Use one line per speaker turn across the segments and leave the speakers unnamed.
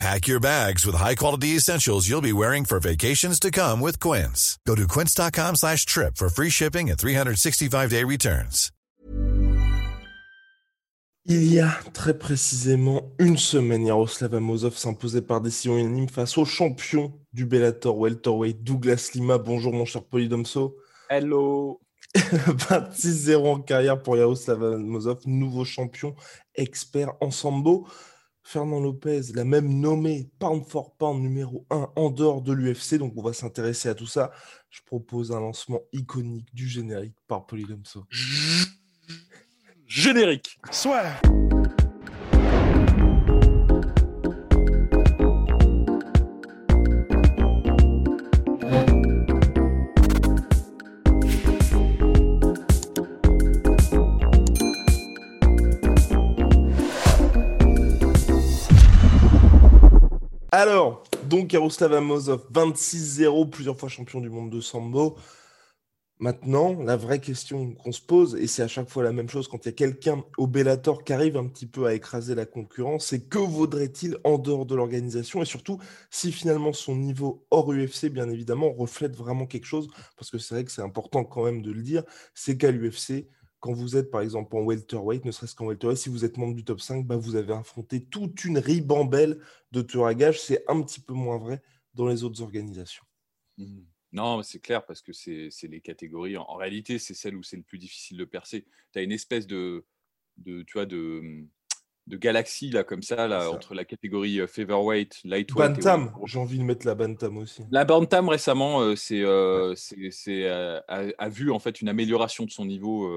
Pack your bags with high-quality essentials you'll be wearing for vacations to come with Quince. Go to quince.com slash trip for free shipping and 365-day returns.
Il y a très précisément une semaine, Yaroslav Amosov s'imposait par décision unanime face au champion du Bellator welterweight Douglas Lima. Bonjour mon cher Polydomso.
Hello.
26-0 en carrière pour Yaroslav Amosov, nouveau champion expert en sambo. Fernand Lopez l'a même nommé pound for pound numéro 1 en dehors de l'UFC. Donc, on va s'intéresser à tout ça. Je propose un lancement iconique du générique par Polydomso.
Générique.
Soit. Alors, donc Yaroslav Amosov, 26-0, plusieurs fois champion du monde de sambo. Maintenant, la vraie question qu'on se pose, et c'est à chaque fois la même chose quand il y a quelqu'un au Bellator qui arrive un petit peu à écraser la concurrence, c'est que vaudrait-il en dehors de l'organisation et surtout si finalement son niveau hors UFC, bien évidemment, reflète vraiment quelque chose, parce que c'est vrai que c'est important quand même de le dire, c'est qu'à l'UFC, quand vous êtes par exemple en welterweight, ne serait-ce qu'en welterweight, si vous êtes membre du top 5, bah, vous avez affronté toute une ribambelle de tueurs à gages. C'est un petit peu moins vrai dans les autres organisations.
Mmh. Non, c'est clair parce que c'est les catégories. En, réalité, c'est celle où c'est le plus difficile de percer. Tu as une espèce de, de, tu vois, de, de galaxie là comme ça là entre la catégorie euh, featherweight, lightweight.
Bantam, j'ai envie de mettre la bantam aussi.
La bantam récemment, euh, c'est euh, c'est a, vu en fait une amélioration de son niveau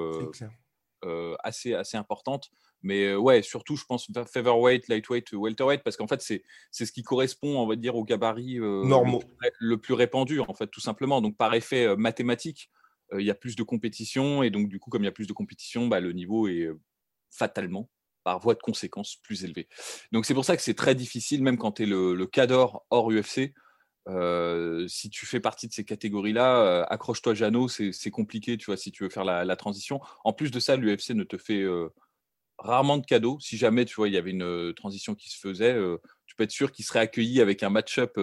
assez assez importante. Mais ouais, surtout je pense featherweight, lightweight, welterweight parce qu'en fait c'est c'est ce qui correspond on va dire au gabarit
normaux
le, plus répandu en fait tout simplement. Donc par effet mathématique, il y a plus de compétition et donc du coup comme il y a plus de compétition, bah, le niveau est fatalement par voie de conséquence plus élevée. Donc c'est pour ça que c'est très difficile, même quand tu es le, le cadre hors UFC. Euh, si tu fais partie de ces catégories-là, euh, accroche-toi Jeannot, c'est compliqué, tu vois, si tu veux faire la, transition. En plus de ça, l'UFC ne te fait euh, rarement de cadeaux. Si jamais, tu vois, il y avait une transition qui se faisait, tu peux être sûr qu'il serait accueilli avec un match-up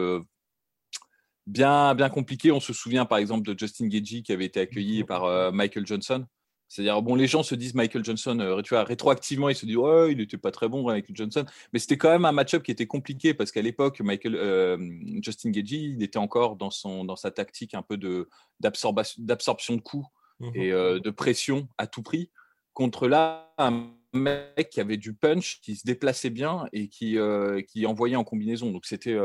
bien, bien compliqué. On se souvient, par exemple, de Justin Gagey qui avait été accueilli par Michael Johnson. C'est-à-dire, bon, les gens se disent Michael Johnson, euh, tu vois, rétroactivement, ils se disent, ouais, il n'était pas très bon, Michael Johnson. Mais c'était quand même un match-up qui était compliqué parce qu'à l'époque, Michael, euh, Justin Gagey, il était encore dans, son, dans sa tactique un peu d'absorption de coups mmh et euh, de pression à tout prix. Contre là, un mec qui avait du punch, qui se déplaçait bien et qui, qui envoyait en combinaison. Donc, c'était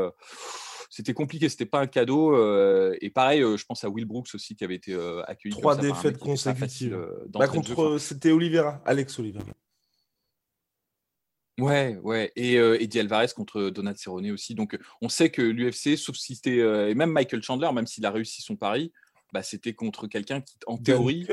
c'était compliqué, c'était pas un cadeau. Euh, et pareil, euh, je pense à Will Brooks aussi qui avait été euh, accueilli.
Trois défaites consécutives. Bah, contre, c'était Oliveira, Alex Oliveira.
Ouais, ouais, et Eddie Alvarez contre Donat Cerrone aussi. Donc, on sait que l'UFC, sauf si c'était et même Michael Chandler, même s'il a réussi son pari, bah, c'était contre quelqu'un qui, en théorie,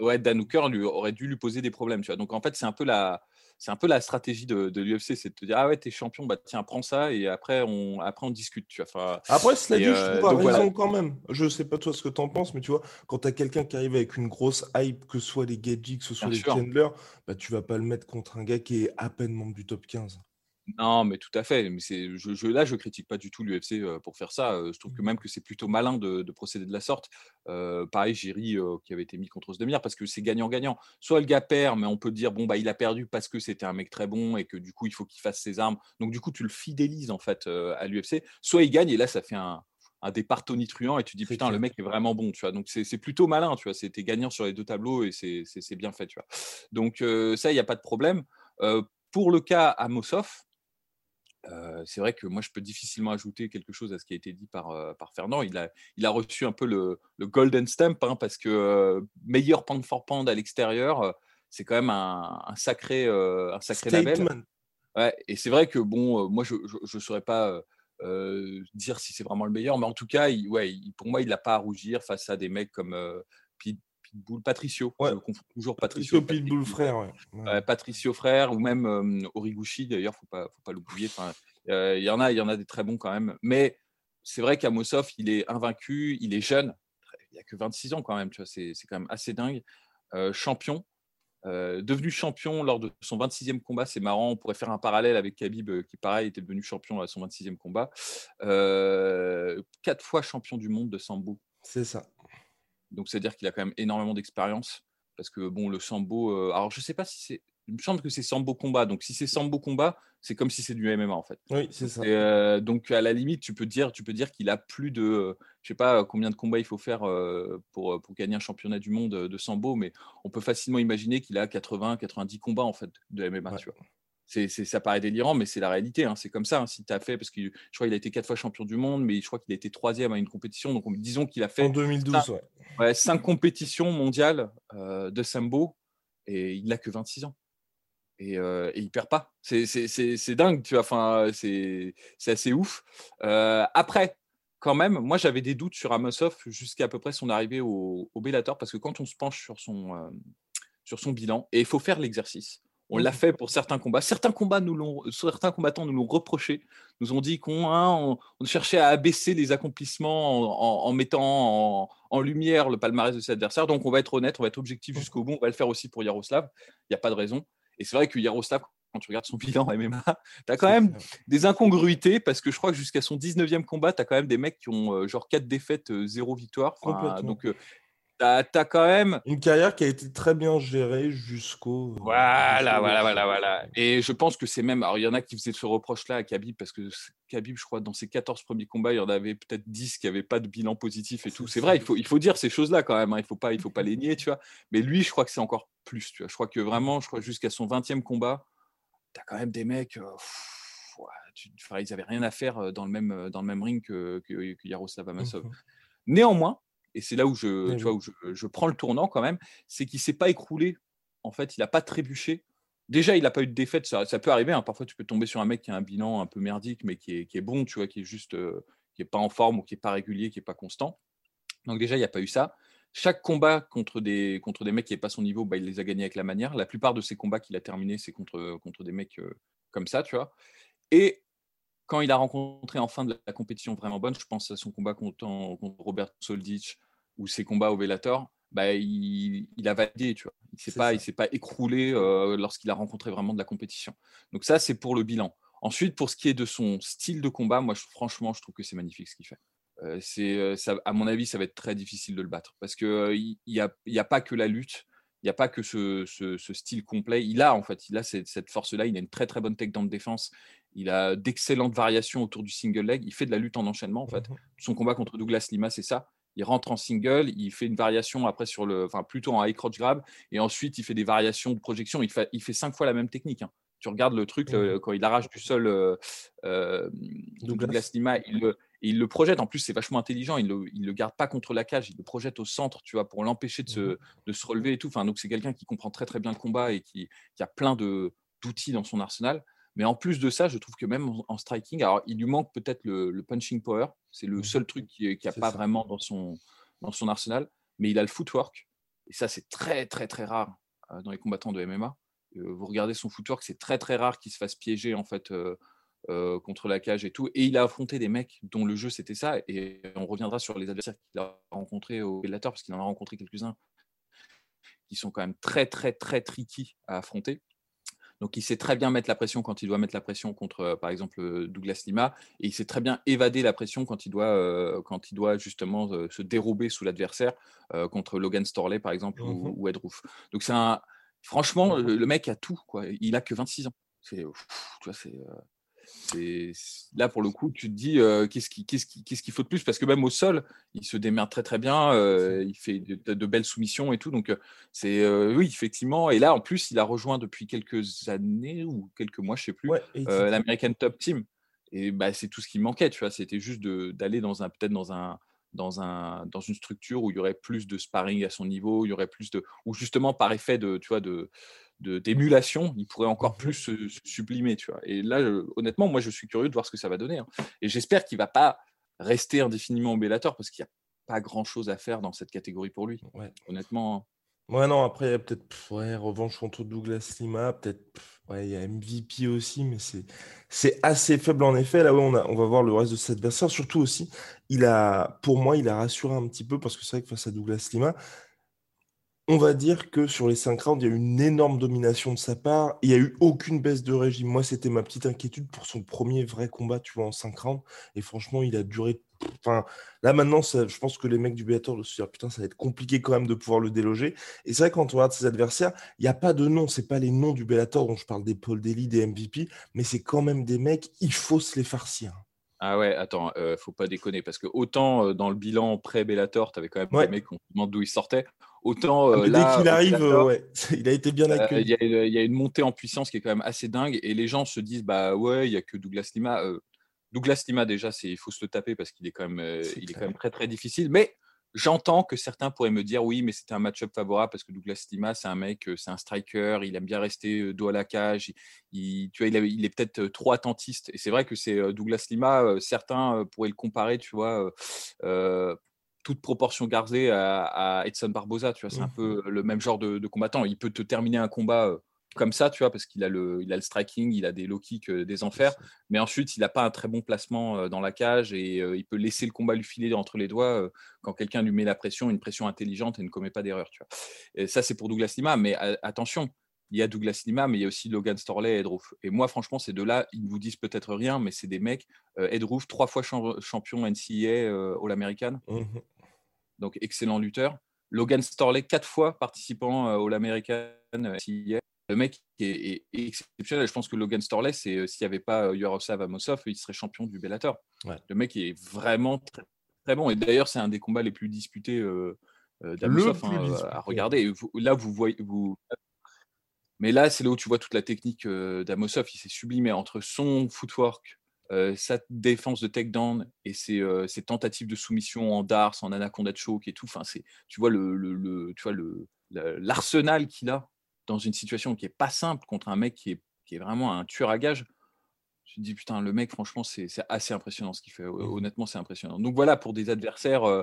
ouais, Dan Hooker lui aurait dû lui poser des problèmes. Tu vois. Donc, en fait, c'est un peu la, c'est un peu la stratégie de, l'UFC, c'est de te dire ah ouais t'es champion, bah tiens prends ça et après on après on discute. Tu vois.
après cela dit, je euh, trouve raison quand même. Je sais pas toi ce que tu en penses, mais tu vois quand tu as quelqu'un qui arrive avec une grosse hype, que ce soit les Gadgets, que ce soit les Chandler, bah tu vas pas le mettre contre un gars qui est à peine membre du top 15.
Non, mais tout à fait. Mais c'est, je, je, là, je critique pas du tout l'UFC pour faire ça. Je trouve que mmh. même que c'est plutôt malin de, procéder de la sorte. pareil, Jerry qui avait été mis contre Osdemir parce que c'est gagnant-gagnant. Soit le gars perd, mais on peut dire bon bah il a perdu parce que c'était un mec très bon et que du coup il faut qu'il fasse ses armes. Donc du coup tu le fidélises en fait à l'UFC. Soit il gagne et là ça fait un, un départ tonitruant et tu dis putain le mec est vraiment bon tu vois donc c'est plutôt malin tu vois c'était gagnant sur les deux tableaux et c'est bien fait tu vois donc ça il n'y a pas de problème pour le cas à Mossoff c'est vrai que moi, je peux difficilement ajouter quelque chose à ce qui a été dit par, par Fernand. Il a, il a reçu un peu le, le golden stamp hein, parce que meilleur pound for pound à l'extérieur, c'est quand même un, un sacré, un sacré label. Ouais, et c'est vrai que bon, moi, je ne saurais pas dire si c'est vraiment le meilleur, mais en tout cas, il, ouais, pour moi, il n'a pas à rougir face à des mecs comme Pitbull, Patricio.
Ouais.
Je confonds toujours
Patricio
Patricio.
Pitbull frère, ouais. Ouais.
euh, Patricio frère ou même euh, Origuchi d'ailleurs faut pas faut pas l'oublier enfin euh, il y en a il y en a des très bons quand même mais c'est vrai qu'Amosov il est invaincu il est jeune il a que 26 ans quand même tu vois c'est c'est quand même assez dingue Euh, champion euh, devenu champion lors de son 26e combat c'est marrant on pourrait faire un parallèle avec Khabib euh, qui pareil était devenu champion à son 26e combat Euh, quatre fois champion du monde de sambo
C'est ça.
Donc, c'est-à-dire qu'il a quand même énormément d'expérience. Parce que, bon, le sambo. euh, alors, je sais pas si c'est. Il me semble que c'est sambo combat. Donc, si c'est sambo combat, c'est comme si c'est du MMA, en fait.
Oui, c'est ça.
Et, euh, donc, à la limite, tu peux dire, tu peux dire qu'il a plus de. euh, Je sais pas combien de combats il faut faire euh, pour, pour gagner un championnat du monde de sambo, mais on peut facilement imaginer qu'il a 80, 90 combats, en fait, de MMA,
Ouais.
tu vois. C'est, ça paraît délirant, mais c'est la réalité. hein. C'est comme ça. hein. Si tu as fait, parce que je crois qu'il a été quatre fois champion du monde, mais je crois qu'il a été troisième à une compétition. Donc, on- disons qu'il a fait
En 2012, ouais.
Ouais, cinq compétitions mondiales euh, de sambo et il n'a que 26 ans. Et, euh, et il perd pas. C'est- dingue, tu vois. Enfin, c'est c'est assez ouf. Euh, après, quand même, moi j'avais des doutes sur Amosov jusqu'à à peu près son arrivée au, au Bellator parce que quand on se penche sur son, euh, sur son bilan, et il faut faire l'exercice. On l'a fait pour certains combats. Certains combats nous l'ont, certains combattants nous l'ont reproché, nous ont dit qu'on hein, on, on cherchait à abaisser les accomplissements en, en- en mettant en, en lumière le palmarès de ses adversaires. Donc on va être honnête, on va être objectif jusqu'au bout. On va le faire aussi pour Yaroslav. Il n'y a pas de raison. Et c'est vrai que Yaroslav, quand tu regardes son bilan MMA, tu as quand même des incongruités parce que je crois que jusqu'à son 19e combat, tu as quand même des mecs qui ont euh, genre 4 défaites, 0 victoire. Enfin, tu as, quand même.
Une carrière qui a été très bien gérée jusqu'au.
Voilà, voilà, voilà, voilà. Et je pense que c'est même. Alors, il y en a qui faisaient ce reproche-là à Khabib parce que Khabib, je crois, dans ses 14 premiers combats, il y en avait peut-être 10 qui n'avaient pas de bilan positif et tout.
C'est
vrai, il faut, il faut dire ces choses-là quand même. hein. Il ne faut, pas, il faut pas les nier, tu vois. Mais lui, je crois que c'est encore plus, tu vois. Je crois que vraiment, je crois jusqu'à son 20e combat, tu as quand même des mecs. euh, pff, ouais, tu- enfin, ils n'avaient rien à faire euh, dans le même, euh, dans le même ring que, que, que Yaroslav Amosov.
Mhm.
Néanmoins, et c'est là où je, tu vois, où je, je prends le tournant quand même, c'est qu'il s'est pas écroulé. En fait, il n'a pas trébuché. Déjà, il n'a pas eu de défaite. Ça, ça peut arriver. hein. Parfois, tu peux tomber sur un mec qui a un bilan un peu merdique, mais qui est, qui est bon, tu vois, qui est juste, euh, qui est pas en forme ou qui est pas régulier, qui est pas constant. Donc déjà, il n'y a pas eu ça. Chaque combat contre des, contre des mecs qui n'est pas son niveau, bah, il les a gagnés avec la manière. La plupart de ces combats qu'il a terminés, c'est contre, contre des mecs euh, comme ça, tu vois. Et quand il a rencontré en fin de la compétition vraiment bonne, je pense à son combat contre, contre Robert Soldic ou ses combats au Bellator, bah, il, il a validé, tu vois. Il s'est pas,
ça.
il s'est pas écroulé euh, lorsqu'il a rencontré vraiment de la compétition. Donc ça, c'est pour le bilan. Ensuite, pour ce qui est de son style de combat, moi, je- franchement, je trouve que c'est magnifique ce qu'il fait. Euh, c'est, euh, ça, à mon avis, ça va être très difficile de le battre parce que euh, il n'y a, a pas que la lutte, il n'y a pas que ce, ce- ce style complet. Il a en fait, il a cette, cette force-là. Il a une très très bonne tech dans de défense. Il a d'excellentes variations autour du single leg. Il fait de la lutte en enchaînement en fait.
Mhm.
Son combat contre Douglas Lima, c'est ça. Il rentre en single, il fait une variation après sur le, enfin plutôt en high crotch grab, et ensuite il fait des variations de projection. Il fait, il fait cinq fois la même technique. hein. Tu regardes le truc le- quand il arrache du sol euh, euh,
Douglas.
Douglas. Lima, il le, il le projette. En plus, c'est vachement intelligent. Il le, il le garde pas contre la cage, il le projette au centre, tu vois, pour l'empêcher de, se, de se relever et tout. Enfin, donc c'est quelqu'un qui comprend très très bien le combat et qui, qui a plein de d'outils dans son arsenal. Mais en plus de ça, je trouve que même en, en striking, alors il lui manque peut-être le, le punching power. C'est le seul truc qui n'a
C'est
pas
ça.
vraiment dans son, dans son arsenal. Mais il a le footwork. Et ça, c'est très très très rare euh, dans les combattants de MMA. Euh, vous regardez son footwork, c'est très très rare qu'il se fasse piéger en fait euh, euh, contre la cage et tout. Et il a affronté des mecs dont le jeu c'était ça. Et on reviendra sur les adversaires qu'il a rencontrés au Bellator parce qu'il en a rencontré quelques-uns qui sont quand même très très très tricky à affronter. Donc il sait très bien mettre la pression quand il doit mettre la pression contre, euh, par exemple, euh, Douglas Lima, et il sait très bien évader la pression quand il doit, euh, quand il doit justement euh, se dérober sous l'adversaire euh, contre Logan Storley, par exemple,
Mhm.
ou, ou Ed Roof. Donc c'est un, franchement,
Mhm.
le, le mec a tout, quoi. Il a que 26 ans. C'est, là pour le coup, tu te dis euh, qu'est-ce qui, qu'est-ce qui, qu'est-ce qu'il faut de plus? Parce que même au sol, il se démerde très très bien, euh, il fait de, belles soumissions et tout. Donc euh, c'est euh, oui effectivement. Et là en plus, il a rejoint depuis quelques années ou quelques mois, je sais plus,
Ouais,
l'American Top Team. Et bah, c'est tout ce qui manquait, tu vois. C'était juste d'aller dans un peut-être dans un dans un dans une structure où il y aurait plus de sparring à son niveau, il y aurait plus de ou justement par effet de tu vois de- d'émulation, il pourrait encore
Mhm.
plus se, se sublimer, tu vois. Et là, je- honnêtement, moi, je suis curieux de voir ce que ça va donner. hein. Et j'espère qu'il va pas rester indéfiniment au Bellator parce qu'il y a pas grand chose à faire dans cette catégorie pour lui.
Ouais.
Honnêtement.
Ouais, non, après, il y a peut-être ouais, revanche contre Douglas Lima, peut-être ouais, il y a MVP aussi, mais c'est c'est assez faible en effet. Là, ouais, on, a, on va voir le reste de cet adversaire. Surtout aussi, il a, pour moi, il a rassuré un petit peu parce que c'est vrai que face à Douglas Lima, on va dire que sur les 5 rounds, il y a eu une énorme domination de sa part. Il n'y a eu aucune baisse de régime. Moi, c'était ma petite inquiétude pour son premier vrai combat, tu vois, en 5 rounds. Et franchement, il a duré. Enfin, là, maintenant, je pense que les mecs du Bellator se dire putain, ça va être compliqué quand même de pouvoir le déloger. Et c'est vrai, quand on regarde ses adversaires, il n'y a pas de nom. C'est pas les noms du Bellator dont je parle des Paul Daly, des MVP, mais c'est quand même des mecs, il faut se les farcir.
Ah ouais, attends, euh, faut pas déconner parce que autant euh, dans le bilan pré-Bellator, tu avais quand même des mecs qu'on se demande d'où ils sortaient, autant
ah,
euh, là,
dès qu'il arrive, ouais, il a été bien accueilli.
Il y, a une montée en puissance qui est quand même assez dingue et les gens se disent bah ouais, il y a que Douglas Lima. Douglas Lima déjà, c'est il faut se le taper parce qu'il est quand même, il est quand même très très difficile, mais J'entends que certains pourraient me dire oui, mais c'était un match-up favorable parce que Douglas Lima, c'est un mec, c'est un striker, il aime bien rester dos à la cage, il, tu vois, il, est peut-être trop attentiste. Et c'est vrai que c'est Douglas Lima, certains pourraient le comparer, tu vois, toute proportion gardée à, Edson Barboza, tu vois, c'est un mmh peu le même genre de, de, combattant. Il peut te terminer un combat comme ça, tu vois, parce qu'il a le, il a le striking, il a des low kicks, euh, des enfers, mais ensuite il n'a pas un très bon placement euh, dans la cage et euh, il peut laisser le combat lui filer entre les doigts quand quelqu'un lui met la pression, une pression intelligente et ne commet pas d'erreur, tu vois. Et ça c'est pour Douglas Lima, mais attention, il y a Douglas Lima, mais il y a aussi Logan Storley et Ed Et moi, franchement, ces deux-là, ils ne vous disent peut-être rien, mais c'est des mecs. Ed trois fois champion NCAA All-American, mmh donc excellent lutteur. Logan Storley, quatre fois participant All-American NCAA le mec est, exceptionnel. Je pense que Logan Storley, euh, s'il n'y avait pas euh, Yaroslav Amosov, il serait champion du Bellator. Le mec est vraiment très, bon. Et d'ailleurs, c'est un des combats les plus disputés euh, d'Amosov hein, à regarder. là, vous voyez. Vous... Mais là, c'est là où tu vois toute la technique d'Amosov. Il s'est sublimé entre son footwork, sa défense de takedown et ses, tentatives de soumission en darts, en anaconda choke et tout. Enfin, tu vois le, le tu vois le l'arsenal qu'il a dans une situation qui est pas simple contre un mec qui est, qui est vraiment un tueur à gage, je me dis putain, le mec, franchement, c'est assez impressionnant ce qu'il fait. Mmh. Honnêtement, c'est impressionnant. Donc voilà, pour des adversaires, euh,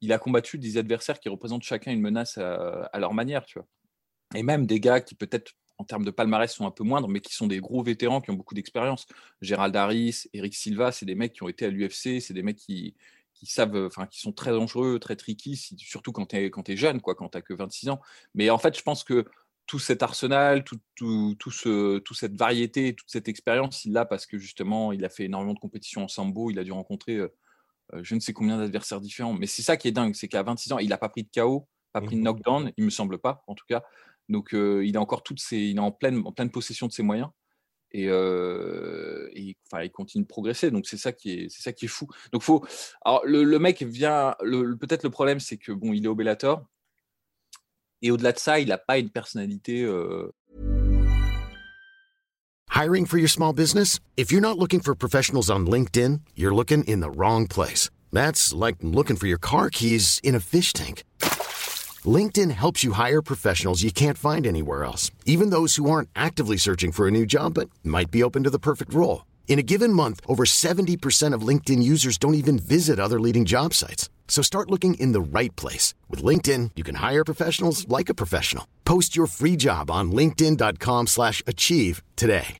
il a combattu des adversaires qui représentent chacun une menace à, leur manière, tu vois. Et même des gars qui peut-être en termes de palmarès sont un peu moindres, mais qui sont des gros vétérans qui ont beaucoup d'expérience. Gérald Harris, Eric Silva, c'est des mecs qui ont été à l'UFC, c'est des mecs qui, qui savent, enfin, qui sont très dangereux, très tricky, surtout quand tu es, quand es jeune, quoi, quand tu que 26 ans. Mais en fait, je pense que tout cet arsenal, tout, tout, tout, ce, toute cette variété, toute cette expérience, il l'a parce que justement, il a fait énormément de compétitions en sambo, il a dû rencontrer euh, euh, je ne sais combien d'adversaires différents. Mais c'est ça qui est dingue, c'est qu'à 26 ans, il n'a pas pris de KO, pas pris de mmh knockdown, il me semble pas, en tout cas. Donc, euh, il a encore toutes ses, il est en pleine, en pleine possession de ses moyens. Et, enfin, il continue de progresser. Donc, c'est ça qui est, c'est ça qui est fou. Donc, faut. Alors, le, le mec vient. Le, peut-être le problème, c'est que bon, il est au Bellator Et au-delà de ça, il n'a pas une personnalité. Euh...
Hiring for your small business? If you're not looking for professionals on LinkedIn, you're looking in the wrong place. That's like looking for your car keys in a fish tank. LinkedIn helps you hire professionals you can't find anywhere else, even those who aren't actively searching for a new job but might be open to the perfect role. In a given month, over 70% of LinkedIn users don't even visit other leading job sites. So start looking in the right place. With LinkedIn, you can hire professionals like a professional. Post your free job on linkedin.com slash achieve today.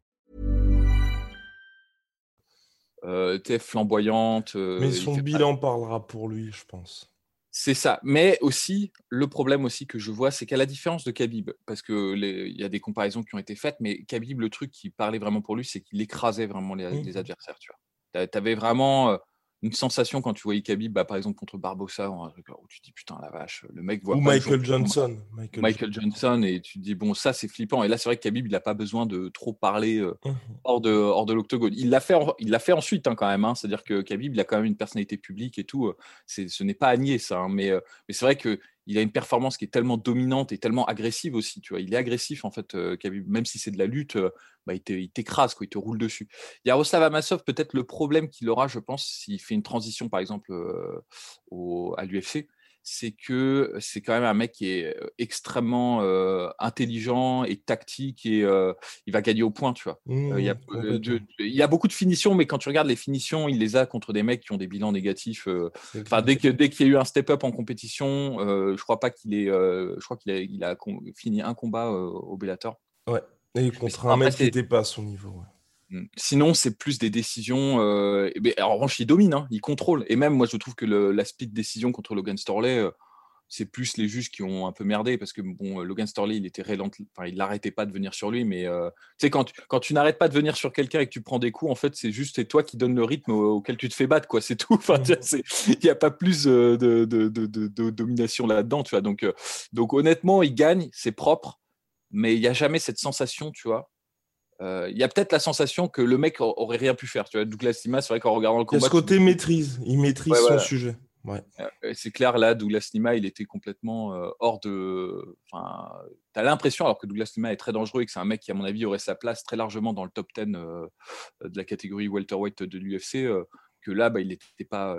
Euh, T'es flamboyante. Euh,
Mais son bilan pas... parlera pour lui, je pense.
C'est ça. Mais aussi, le problème aussi que je vois, c'est qu'à la différence de Khabib, parce qu'il y a des comparaisons qui ont été faites, mais Khabib, le truc qui parlait vraiment pour lui, c'est qu'il écrasait vraiment les, mmh. les adversaires. Tu vois. Avais vraiment euh, une sensation quand tu voyais Khabib, bah, par exemple contre Barbosa, où tu te dis putain la vache, le mec voit.
Ou Michael Johnson.
Michael, Johnson, et tu te dis bon, ça c'est flippant. Et là, c'est vrai que Khabib, il n'a pas besoin de trop parler euh, mmh hors de, hors de l'octogone. Il l'a fait, il l'a fait ensuite hein, quand même. Hein. C'est-à-dire que Khabib, il a quand même une personnalité publique et tout. Euh, c'est, ce n'est pas à nier ça. Hein. mais, euh, mais c'est vrai que il a une performance qui est tellement dominante et tellement agressive aussi. Tu vois, il est agressif en fait, euh, même si c'est de la lutte, euh, bah, il t'écrase, il te roule dessus. Yaroslav Amasov, peut-être le problème qu'il aura, je pense, s'il fait une transition par exemple euh, à l'UFC, c'est que c'est quand même un mec qui est extrêmement intelligent et tactique et il va gagner au point, tu vois. il, y a, mmh, il, y a, beaucoup de finitions, mais quand tu regardes les finitions, il les a contre des mecs qui ont des bilans négatifs. Enfin, dès qu'il dès qu'il y a eu un step-up en compétition, je crois pas qu'il est, je crois qu'il a, il a fini un combat au Bellator.
Ouais. Et contre un mec qui n'était pas à son niveau.
Mmh. Sinon, c'est plus des décisions. Euh, en revanche, il domine, hein, il contrôle. Et même, moi, je trouve que le, la split décision contre Logan Storley, euh, c'est plus les juges qui ont un peu merdé parce que bon, Logan Storley, il était enfin, il n'arrêtait pas de venir sur lui. Mais euh, tu sais, quand, quand tu n'arrêtes pas de venir sur quelqu'un et que tu prends des coups, en fait, c'est juste toi qui donne le rythme auquel tu te fais battre, quoi. C'est tout. Enfin, mmh. il n'y a pas plus de, de, de, de domination là-dedans, tu vois. Donc, donc, honnêtement, il gagne, c'est propre, mais il n'y a jamais cette sensation, tu vois euh, il y a peut-être la sensation que le mec aurait rien pu faire. Tu vois, Douglas Lima, c'est vrai qu'en regardant le combat.
Il y a ce côté maîtrise, il maîtrise son sujet. Ouais.
Euh, c'est clair, là, Douglas Lima, il était complètement euh, hors de. Enfin, tu as l'impression, alors que Douglas Lima est très dangereux et que c'est un mec qui, à mon avis, aurait sa place très largement dans le top 10 de la catégorie welterweight de l'UFC, que là, bah, il n'était pas,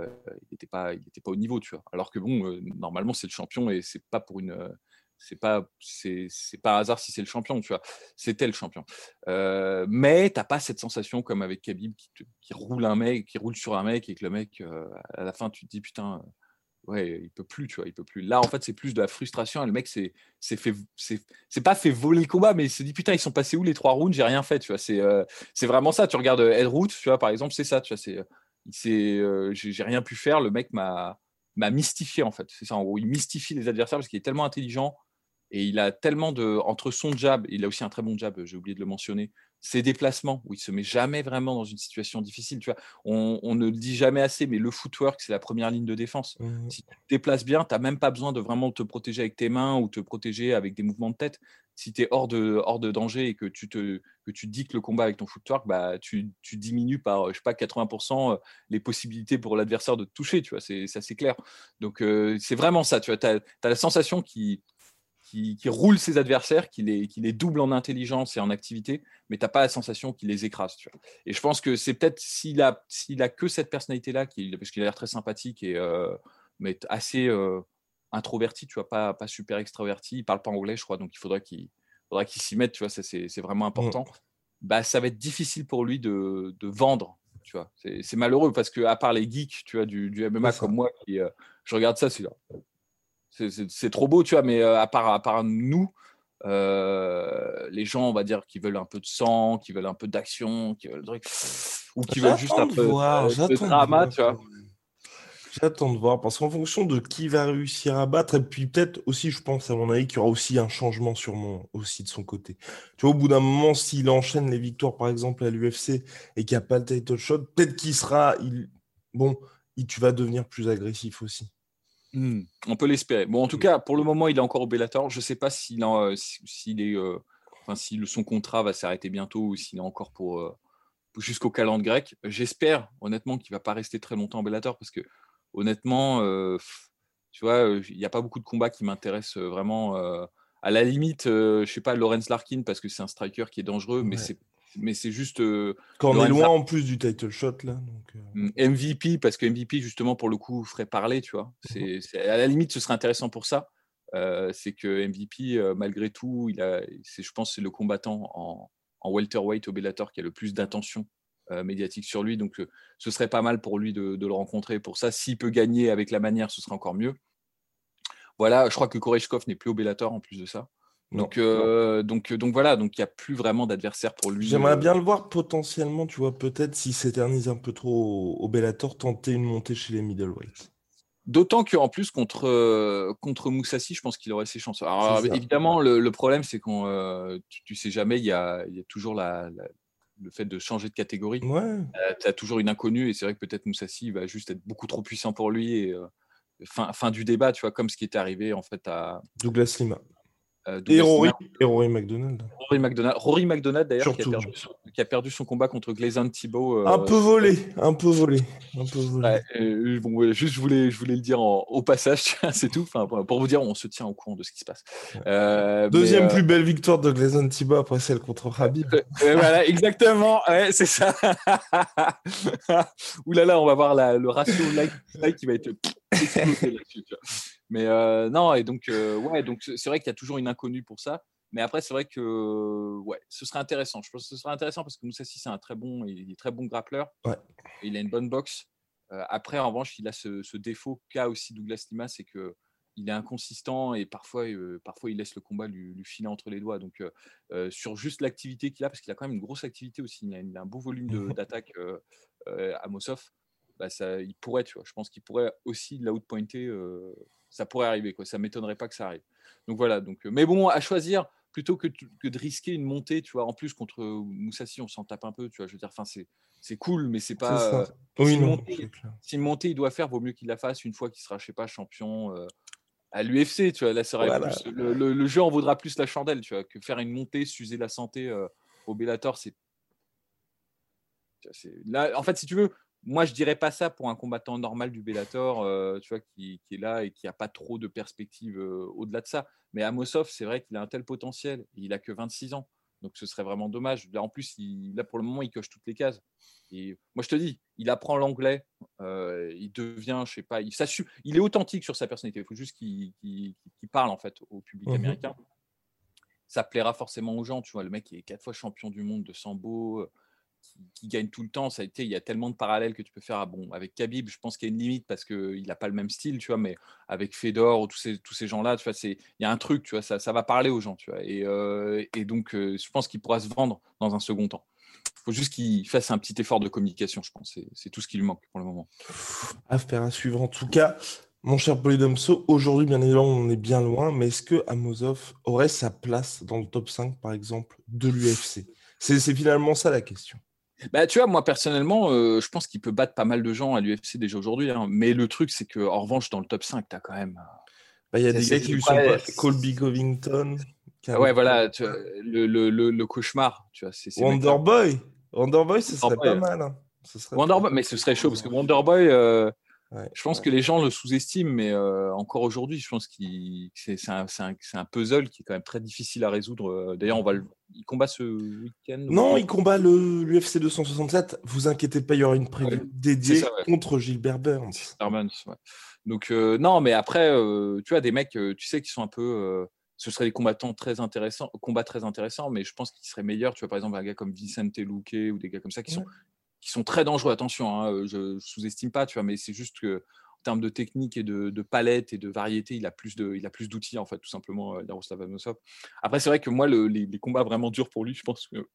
il pas, il pas au niveau, tu vois. Alors que bon, normalement, c'est le champion et c'est pas pour une c'est pas c'est pas hasard si c'est le champion tu vois. C'était le champion. Euh, mais t'as pas cette sensation comme avec Khabib qui, roule un mec qui roule sur un mec et que le mec euh, à la fin tu te dis putain euh, ouais il peut plus tu vois il peut plus. Là en fait c'est plus de la frustration et le mec c'est c'est fait c'est pas fait voler le combat mais il se dit putain ils sont passés où les trois rounds? J'ai rien fait tu vois. C'est c'est vraiment ça. Tu regardes Ed Root tu vois par exemple c'est ça tu vois. C'est c'est j'ai rien pu faire. Le mec m'a m'a mystifié en fait. C'est ça en gros. Il mystifie les adversaires parce qu'il est tellement intelligent et il a tellement de. Entre son jab, il a aussi un très bon jab, j'ai oublié de le mentionner, ses déplacements, où il se met jamais vraiment dans une situation difficile. Tu vois, on, ne le dit jamais assez, mais le footwork, c'est la première ligne de défense. Mmh si tu te déplaces bien, tu n'as même pas besoin de vraiment te protéger avec tes mains ou te protéger avec des mouvements de tête. Si tu es hors de, hors de danger et que tu, te, que tu dictes le combat avec ton footwork, bah, tu, tu diminues par, je sais pas, 80% euh, les possibilités pour l'adversaire de te toucher. Tu vois, c'est assez clair. Donc, euh, c'est vraiment ça. Tu as, as la sensation qui qui, roule ses adversaires, qui les, qui les double en intelligence et en activité, mais tu n'as pas la sensation qu'il les écrase. Tu vois. Et je pense que c'est peut-être s'il a, s'il a que cette personnalité-là, parce qu'il a l'air très sympathique, et, euh, mais assez euh, introverti, tu vois, pas, pas super extraverti, il parle pas anglais, je crois, donc il faudrait qu'il faudra qu'il s'y mette, tu vois, c'est, c'est vraiment important. Mm. Bah, ça va être difficile pour lui de, de vendre tu vois. C'est, malheureux parce que à part les geeks, tu vois, du, du MMA comme moi, qui, euh, je regarde ça, c'est là c'est trop beau, tu vois, mais euh, à, part, à part nous, euh, les gens, on va dire, qui veulent un peu de sang, qui veulent un peu d'action, qui veulent ou qui veulent juste un peu de drama, tu vois.
J'attends de voir, parce qu'en fonction de qui va réussir à battre, et puis peut-être aussi, je pense, à mon avis, qu'il y aura aussi un changement sûrement aussi de son côté. Tu vois, au bout d'un moment, s'il enchaîne les victoires, par exemple, à l'UFC, et qu'il n'y a pas le title shot, peut-être qu'il sera... Il... Bon, tu vas devenir plus agressif aussi.
Hmm, on peut l'espérer. Bon, en tout cas, pour le moment, il est encore au Bellator. Je ne sais pas s'il euh, est, euh, enfin, si son contrat va s'arrêter bientôt ou s'il est encore pour euh, jusqu'au calendrier grec. J'espère, honnêtement, qu'il ne va pas rester très longtemps au Bellator parce que, honnêtement, tu vois, il n'y a pas beaucoup de combats qui m'intéressent vraiment. à la limite, je sais pas, Lawrence Larkin parce que c'est un striker qui est dangereux, mais c'est mais c'est juste. Euh,
Quand on est loin en plus du title shot, là.
MVP, euh. mm, parce que MVP, justement, pour le coup, ferait parler, tu vois. Mhm. C'est, à la limite, ce serait intéressant pour ça. Euh, c'est que MVP, malgré tout, il a, je pense c'est le combattant en, en welterweight au Bellator qui a le plus d'attention médiatique sur lui. Donc, ce serait pas mal pour lui de, de le rencontrer. Pour ça, s'il peut gagner avec la manière, ce serait encore mieux. Voilà, je crois que Koreshkov n'est plus au Bellator en plus de ça. Donc, euh, donc, donc voilà, donc il n'y a plus vraiment d'adversaire pour lui.
J'aimerais euh. bien le voir potentiellement, tu vois, peut-être s'il s'éternise un peu trop au, Bellator, tenter une montée chez les middleweight.
D'autant qu'en plus, contre, euh, contre Moussassi, je pense qu'il aurait ses chances. Alors, évidemment, le, problème, c'est qu'on tu, ne sais jamais, il y a, y a, toujours la, le fait de changer de catégorie.
Ouais.
tu as toujours une inconnue, et c'est vrai que peut-être Moussassi va juste être beaucoup trop puissant pour lui. Et, fin, fin du débat, tu vois, comme ce qui est arrivé en fait à
Douglas Lima. Euh, et Rory, Rory, McDonald.
Rory McDonald, Rory McDonald d'ailleurs, qui, a perdu son combat contre Gleison Thibault.
Euh, un peu volé, un peu volé. Un peu volé.
Euh, bon, juste, je voulais, je voulais le dire au passage, c'est tout. Enfin, pour vous dire, on se tient au courant de ce qui se passe.
Deuxième plus belle victoire de Gleison Thibault après celle contre Habib.
voilà, exactement. Ouais, c'est ça. Ouh là là, on va voir la, le ratio like, like qui va être Mais euh, non, et donc, euh, ouais, donc c'est vrai qu'il y a toujours une inconnue pour ça. Mais après, c'est vrai que ouais, ce serait intéressant. Je pense que ce serait intéressant parce que Moussassi, c'est un très bon, il est très bon grappleur.
Ouais.
il a une bonne boxe. Euh, après, en revanche, il a ce, ce défaut qu'a aussi Douglas Lima, c'est que il est inconsistant et parfois, parfois il laisse le combat lui, lui, filer entre les doigts. Donc, sur juste l'activité qu'il a, parce qu'il a quand même une grosse activité aussi, il a, un beau volume mmh d'attaque à Mossov, bah ça, il pourrait, tu vois, je pense qu'il pourrait aussi l'outpointer, ça pourrait arriver, quoi. Ça m'étonnerait pas que ça arrive. Donc voilà, donc, mais bon, à choisir, plutôt que, que, de risquer une montée, tu vois, en plus contre Moussassi, on s'en tape un peu, tu vois, je veux dire, enfin, c'est, c'est cool, mais c'est pas.
oui,
si,
non,
montée, si, une montée, il doit faire, vaut mieux qu'il la fasse une fois qu'il sera, je sais pas, champion à l'UFC, tu vois. Là, le, jeu en vaudra plus la chandelle, tu vois, que faire une montée, s'user la santé euh, au Bellator, c'est. Là, en fait, si tu veux, moi, je dirais pas ça pour un combattant normal du Bellator, euh, tu vois, qui, est là et qui a pas trop de perspectives euh, au-delà de ça. Mais Amosov, c'est vrai qu'il a un tel potentiel. Il a que 26 ans. Donc ce serait vraiment dommage. Là, en plus, il, là, pour le moment, il coche toutes les cases. Et moi, je te dis, il apprend l'anglais, euh, il devient, je sais pas, il, il est authentique sur sa personnalité. Il faut juste qu'il parle en fait au public mmh américain. Ça plaira forcément aux gens. Tu vois, le mec est quatre fois champion du monde de sambo, qui, gagne tout le temps. Ça a été, il y a tellement de parallèles que tu peux faire. Ah bon, avec Khabib, je pense qu'il y a une limite parce qu'il n'a pas le même style, tu vois, mais avec Fedor ou tous ces, tous ces gens-là, tu vois, il y a un truc, tu vois, ça, ça va parler aux gens, tu vois. Et, euh, et donc, euh, je pense qu'il pourra se vendre dans un second temps. Il faut juste qu'il fasse un petit effort de communication, je pense. C'est tout ce qui lui manque pour le moment.
À suivre. En tout cas, mon cher Polydomso, aujourd'hui, bien évidemment, on est bien loin, mais est-ce que Amosov aurait sa place dans le top 5, par exemple, de l'UFC C'est finalement ça la question.
Bah, tu vois, moi personnellement, euh, je pense qu'il peut battre pas mal de gens à l'UFC déjà aujourd'hui. Hein. Mais le truc, c'est qu'en revanche, dans le top 5, tu as quand même. Euh,
bah, il y a des gars qui lui sont pas. Colby Covington.
Ouais, voilà, le, le, le, cauchemar. Tu vois,
Wonderboy. Wonderboy, ce serait pas mal. Hein.
Wonderboy, mais ce serait chaud parce que Wonderboy, euh, je pense que les gens le sous-estiment, mais euh, encore aujourd'hui, je pense que c'est un, un, puzzle qui est quand même très difficile à résoudre. D'ailleurs, on va il combat ce week-end
Non, il combat l'UFC 267. Vous inquiétez pas, il y aura une prévue dédiée contre Gilbert Burns.
Donc, euh, non, mais après, tu vois, des mecs, tu sais, qui sont un peu. ce seraient des combattants très intéressants, combats très intéressants, mais je pense qu'ils seraient meilleurs. Tu vois, par exemple, un gars comme Vicente Luque ou des gars comme ça qui sont qui sont très dangereux. Attention, hein, euh, je ne sous-estime pas, tu vois, mais c'est juste que en termes de technique et de, palette et de variété, il a plus de, il a plus d'outils en fait, tout simplement, euh, Yaroslav Amosov. Après, c'est vrai que moi, les, combats vraiment durs pour lui, je pense que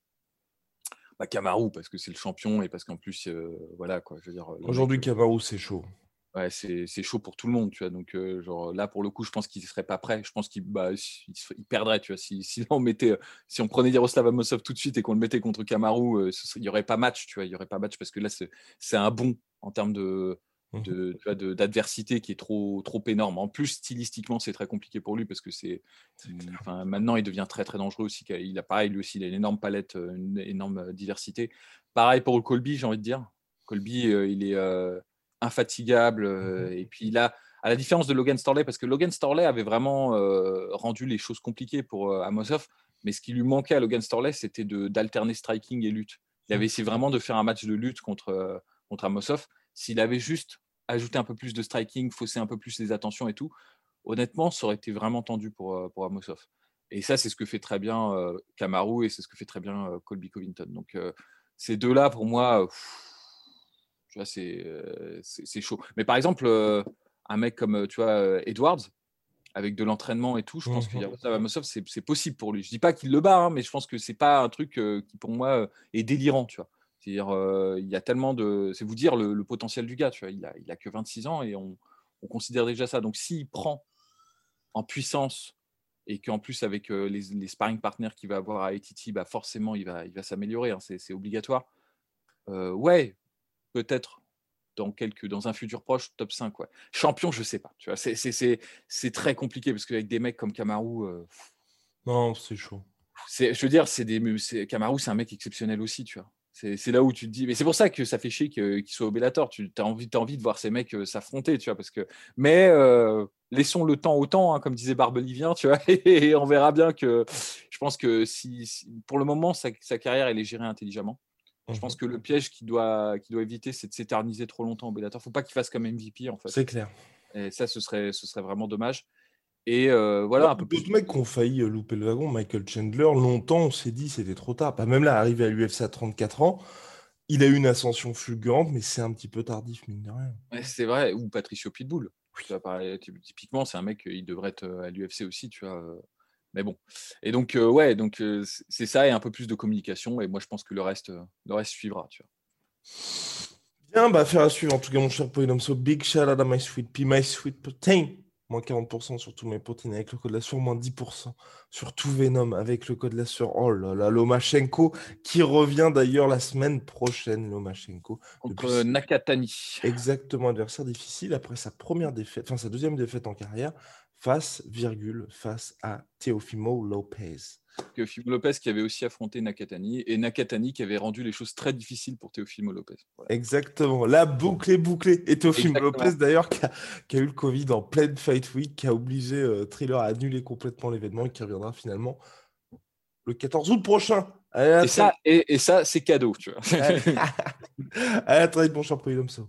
bah, Kamaru parce que c'est le champion et parce qu'en plus, euh, voilà quoi. Je veux dire.
Aujourd'hui, Kamaru, c'est chaud
ouais, c'est chaud pour tout le monde, tu vois. Donc, euh, genre, là, pour le coup, je pense qu'il ne serait pas prêt. Je pense qu'il bah, il, perdrait, tu vois. Si, si, on mettait, si on prenait Yaroslav Amosov tout de suite et qu'on le mettait contre Kamaru, euh, il n'y aurait pas match, tu vois. Il n'y aurait pas match parce que là, c'est un bon en termes de mmh d'adversité qui est trop trop énorme. En plus, stylistiquement, c'est très compliqué pour lui parce que c'est maintenant il devient très très dangereux aussi. Il a pareil lui aussi, il a une énorme palette, une énorme diversité. Pareil pour Colby, j'ai envie de dire. Colby, il est infatigable. Euh, et puis là, à la différence de Logan Storley, parce que Logan Storley avait vraiment euh, rendu les choses compliquées pour euh, Amosov, mais ce qui lui manquait à Logan Storley, c'était d'alterner striking et lutte. Il avait essayé vraiment de faire un match de lutte contre, contre Amosov. S'il avait juste ajouté un peu plus de striking, faussé un peu plus les attentions et tout, honnêtement, ça aurait été vraiment tendu pour, pour Amosov. Et ça, c'est ce que fait très bien Kamaru et c'est ce que fait très bien Colby Covington. Donc, ces deux-là, pour moi, tu vois, c'est chaud. Mais par exemple, un mec comme tu vois, Edwards, avec de l'entraînement et tout, je pense que c'est possible pour lui. Je dis pas qu'il le bat, hein, mais je pense que c'est pas un truc qui, pour moi, est délirant, tu vois. C'est-à-dire, il y a tellement de. C'est vous dire le, potentiel du gars, tu vois. Il a, il a que 26 ans et on, on considère déjà ça. Donc, s'il prend en puissance et qu'en plus, avec les, les, sparring partners qu'il va avoir à ATT, bah forcément, il va, il va s'améliorer. Hein, c'est obligatoire. ouais, peut-être dans, quelques, dans un futur proche, top 5. Ouais. Champion, je sais pas. Tu vois, c'est très compliqué parce qu'avec des mecs comme Kamaru. Euh,
non, c'est chaud.
Je veux dire, c'est des, Kamaru, c'est un mec exceptionnel aussi, tu vois. C'est là où tu te dis, mais c'est pour ça que ça fait chier qu'il soit au Bellator. Tu as envie, as envie de voir ces mecs euh, s'affronter, tu vois, parce que. Mais euh, laissons le temps au temps, hein, comme disait Barbelivien, tu vois, et on verra bien que. Je pense que si, pour le moment, sa, sa, carrière elle est gérée intelligemment. Je pense mmh que le piège qu'il doit, doit éviter, c'est de s'éterniser trop longtemps au Bellator. Faut pas qu'il fasse comme MVP en fait.
C'est clair.
Et ça, ce serait, ce serait vraiment dommage. Et euh, voilà, un peu
D'autres mecs qui ont failli euh, louper le wagon, Michael Chandler, longtemps on s'est dit c'était trop tard. Pas même là, arrivé à l'UFC à 34 ans, il a eu une ascension fulgurante, mais c'est un petit peu tardif, mine de rien.
Ouais, c'est vrai, ou Patricio Pitbull. Pareil, typiquement, c'est un mec, il devrait être euh, à l'UFC aussi, tu vois. Mais bon. Et donc, euh, ouais, donc euh, c'est- ça et un peu plus de communication. Et moi, je pense que le reste, euh, le reste suivra, tu vois.
Bien, bah, affaire à suivre. En tout cas, mon cher Polydomso, big shout out à My Sweet Pea, My Sweet Protein. Moins 40% sur tous mes protéines avec le code la sueur, moins 10% sur tout Venom avec le code la sueur. Oh là là, Lomachenko qui revient d'ailleurs la semaine prochaine, Lomachenko.
Contre
Depuis-
Nakatani.
Exactement, adversaire difficile après sa première défaite, enfin sa deuxième défaite en carrière, face, virgule, face à Teofimo Lopez.
Teofimo Lopez qui avait aussi affronté Nakatani. Et Nakatani qui avait rendu les choses très difficiles pour Teofimo Lopez. Voilà.
Exactement, la boucle est bouclée. Et Teofimo
Exactement.
Lopez d'ailleurs qui a, qui a eu le Covid en pleine Fight Week, qui a obligé euh, Thriller à annuler complètement l'événement et qui reviendra finalement le 14 août prochain. Allez,
Et ça, et, et ça c'est cadeau, tu vois.
Allez, à très cher Polydomso.